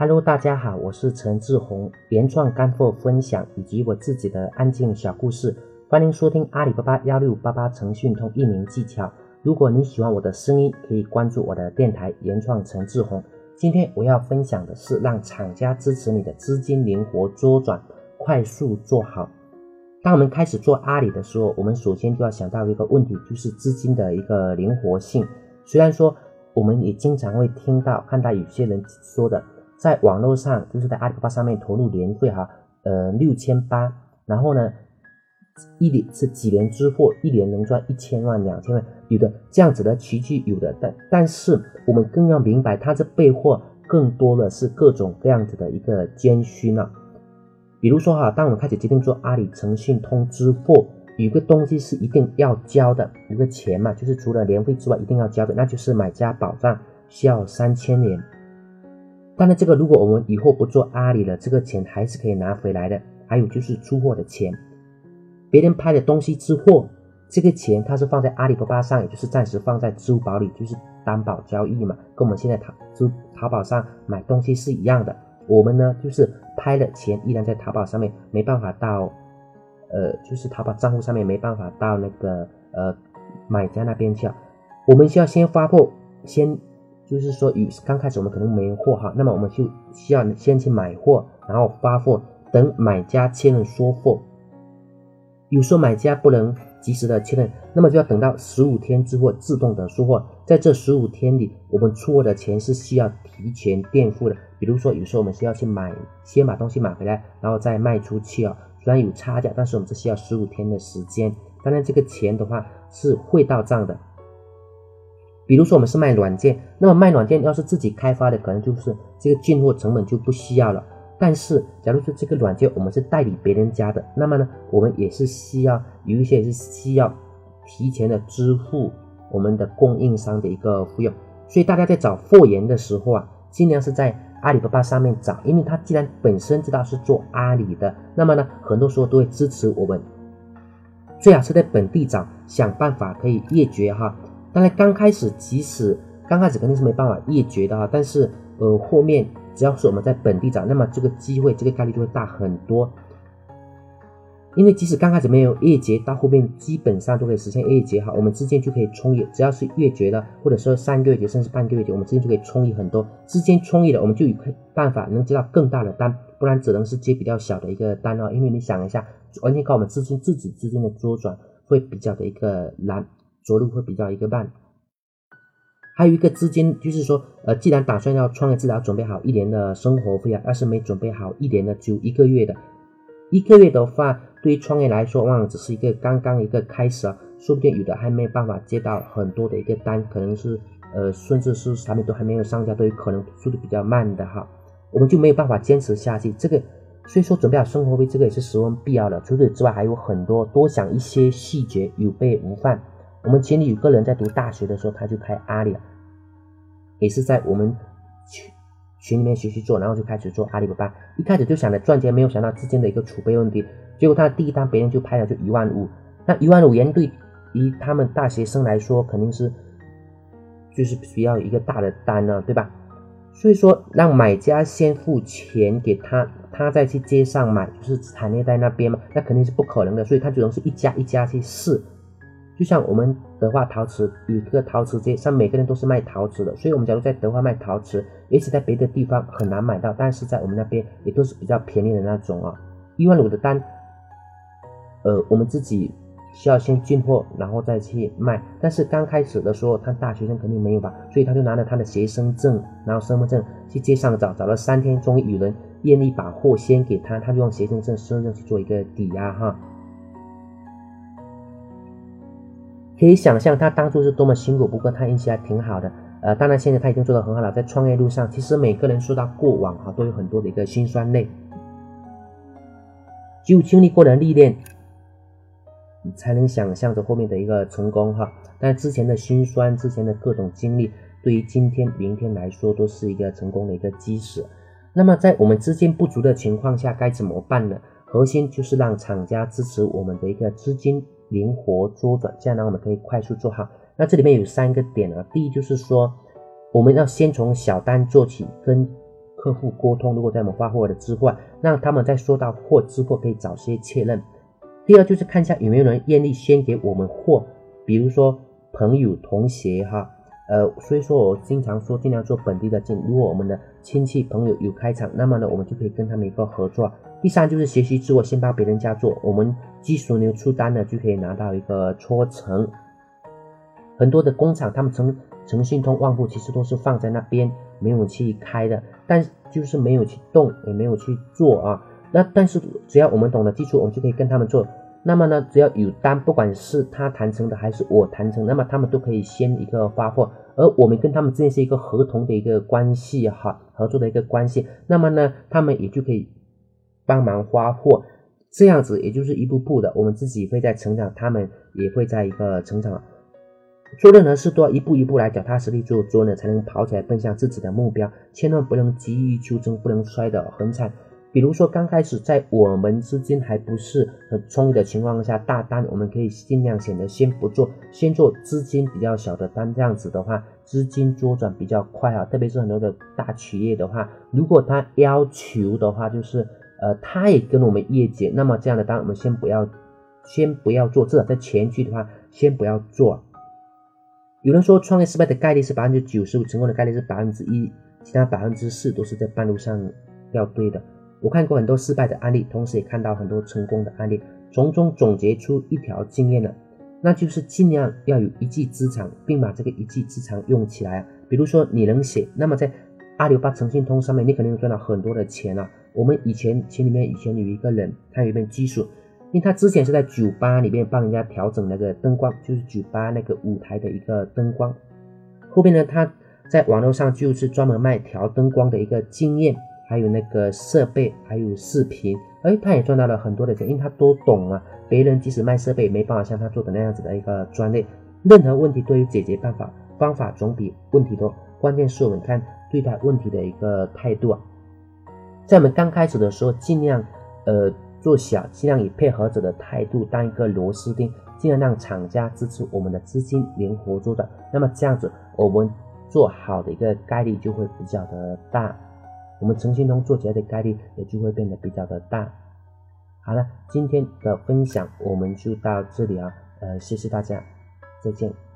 Hello，大家好，我是陈志宏，原创干货分享以及我自己的安静小故事，欢迎收听阿里巴巴幺六八八腾讯通运营技巧。如果你喜欢我的声音，可以关注我的电台原创陈志宏。今天我要分享的是让厂家支持你的资金灵活周转，快速做好。当我们开始做阿里的时候，我们首先就要想到一个问题，就是资金的一个灵活性。虽然说我们也经常会听到、看到有些人说的，在网络上就是在阿里巴巴上面投入年费哈，呃六千八，然后呢一年是几年之后一年能赚一千万、两千万，有的这样子的奇迹有的，但但是我们更要明白，它这背后更多的是各种各样子的一个艰辛啊。比如说哈，当我们开始决定做阿里诚信通支付，有个东西是一定要交的，有个钱嘛，就是除了年费之外一定要交的，那就是买家保障，需要三千年。当然，这个如果我们以后不做阿里了，这个钱还是可以拿回来的。还有就是出货的钱，别人拍的东西之后，这个钱它是放在阿里巴巴上，也就是暂时放在支付宝里，就是担保交易嘛，跟我们现在淘支淘宝上买东西是一样的。我们呢，就是拍了钱依然在淘宝上面，没办法到，呃，就是淘宝账户上面没办法到那个呃买家那边去啊。我们需要先发货，先就是说与刚开始我们可能没货哈，那么我们就需要先去买货，然后发货，等买家确认收货。有时候买家不能及时的确认，那么就要等到十五天之后自动的收货。在这十五天里，我们出货的钱是需要提前垫付的。比如说，有时候我们需要去买，先把东西买回来，然后再卖出去啊。虽然有差价，但是我们只需要十五天的时间。当然，这个钱的话是会到账的。比如说，我们是卖软件，那么卖软件要是自己开发的，可能就是这个进货成本就不需要了。但是，假如说这个软件我们是代理别人家的，那么呢，我们也是需要有一些是需要提前的支付我们的供应商的一个费用。所以，大家在找货源的时候啊，尽量是在。阿里巴巴上面找，因为他既然本身知道是做阿里的，那么呢，很多时候都会支持我们。最好是在本地找，想办法可以越绝哈。当然刚开始，即使刚开始肯定是没办法灭绝的哈，但是呃后面只要是我们在本地找，那么这个机会这个概率就会大很多。因为即使刚开始没有月结，到后面基本上都可以实现月结哈，我们之间就可以充裕。只要是月结了，或者说三个月结，甚至半个月结，我们之间就可以充裕很多。之间充裕了，我们就有办法能接到更大的单，不然只能是接比较小的一个单哦。因为你想一下，完全靠我们资金自己之间的周转会比较的一个难，着陆会比较一个慢。还有一个资金，就是说，呃，既然打算要创业，至少准备好一年的生活费啊。要是没准备好一年的，只有一个月的，一个月的话。对于创业来说，往往只是一个刚刚一个开始啊，说不定有的还没有办法接到很多的一个单，可能是呃，甚至是产品都还没有上架，都有可能速度比较慢的哈，我们就没有办法坚持下去。这个所以说准备好生活费，这个也是十分必要的。除此之外，还有很多多想一些细节，有备无患。我们群里有个人在读大学的时候，他就开阿里，也是在我们。群群里面学习做，然后就开始做阿里巴巴。一开始就想着赚钱，没有想到资金的一个储备问题。结果他的第一单别人就拍了就一万五，那一万五元对于他们大学生来说肯定是就是比较一个大的单呢，对吧？所以说让买家先付钱给他，他再去街上买，就是产业在那边嘛，那肯定是不可能的。所以他只能是一家一家去试。就像我们德化陶瓷有一个陶瓷街，像每个人都是卖陶瓷的，所以我们假如在德化卖陶瓷，也许在别的地方很难买到，但是在我们那边也都是比较便宜的那种啊。一万五的单，呃，我们自己需要先进货，然后再去卖。但是刚开始的时候，他大学生肯定没有吧，所以他就拿着他的学生证，然后身份证去街上找，找了三天，终于有人愿意把货先给他，他就用学生证、身份证去做一个抵押哈。可以想象他当初是多么辛苦，不过他运气还挺好的。呃，当然现在他已经做得很好了，在创业路上，其实每个人说到过往哈，都有很多的一个辛酸泪，只有经历过的历练，你才能想象着后面的一个成功哈。但之前的辛酸，之前的各种经历，对于今天、明天来说，都是一个成功的一个基石。那么在我们资金不足的情况下，该怎么办呢？核心就是让厂家支持我们的一个资金。灵活周转，这样呢我们可以快速做好。那这里面有三个点啊，第一就是说，我们要先从小单做起，跟客户沟通，如果在我们发货的之后，让他们在收到货之后可以早些确认。第二就是看一下有没有人愿意先给我们货，比如说朋友、同学哈，呃，所以说我经常说尽量做本地的进。如果我们的亲戚朋友有开厂，那么呢，我们就可以跟他们一个合作。第三就是学习自我，先帮别人家做，我们技术呢出单呢就可以拿到一个抽成。很多的工厂，他们诚诚信通、旺铺其实都是放在那边没有去开的，但就是没有去动，也没有去做啊。那但是只要我们懂得基础，我们就可以跟他们做。那么呢，只要有单，不管是他谈成的还是我谈成，那么他们都可以先一个发货，而我们跟他们之间是一个合同的一个关系哈，合作的一个关系。那么呢，他们也就可以帮忙发货，这样子也就是一步步的，我们自己会在成长，他们也会在一个成长。做任何事都要一步一步来，脚踏实地做做呢，才能跑起来奔向自己的目标。千万不能急于求成，不能摔得很惨。比如说，刚开始在我们资金还不是很充裕的情况下，大单我们可以尽量选择先不做，先做资金比较小的单，这样子的话，资金周转比较快啊。特别是很多的大企业的话，如果他要求的话，就是呃，他也跟我们业绩，那么这样的单我们先不要，先不要做，至少在前期的话，先不要做。有人说创业失败的概率是百分之九十五，成功的概率是百分之一，其他百分之四都是在半路上掉队的。我看过很多失败的案例，同时也看到很多成功的案例，从中总结出一条经验了，那就是尽量要有一技之长，并把这个一技之长用起来啊。比如说你能写，那么在阿里巴巴诚信通上面，你肯定能赚到很多的钱啊。我们以前群里面以前有一个人，他有一门技术，因为他之前是在酒吧里面帮人家调整那个灯光，就是酒吧那个舞台的一个灯光。后边呢，他在网络上就是专门卖调灯光的一个经验。还有那个设备，还有视频，哎，他也赚到了很多的钱，因为他都懂啊。别人即使卖设备，没办法像他做的那样子的一个专业。任何问题都有解决办法，方法总比问题多。关键是我们看对待问题的一个态度啊。在我们刚开始的时候，尽量呃做小，尽量以配合者的态度当一个螺丝钉，尽量让厂家支持我们的资金灵活做的。那么这样子，我们做好的一个概率就会比较的大。我们诚信通做起来的概率也就会变得比较的大。好了，今天的分享我们就到这里啊，呃，谢谢大家，再见。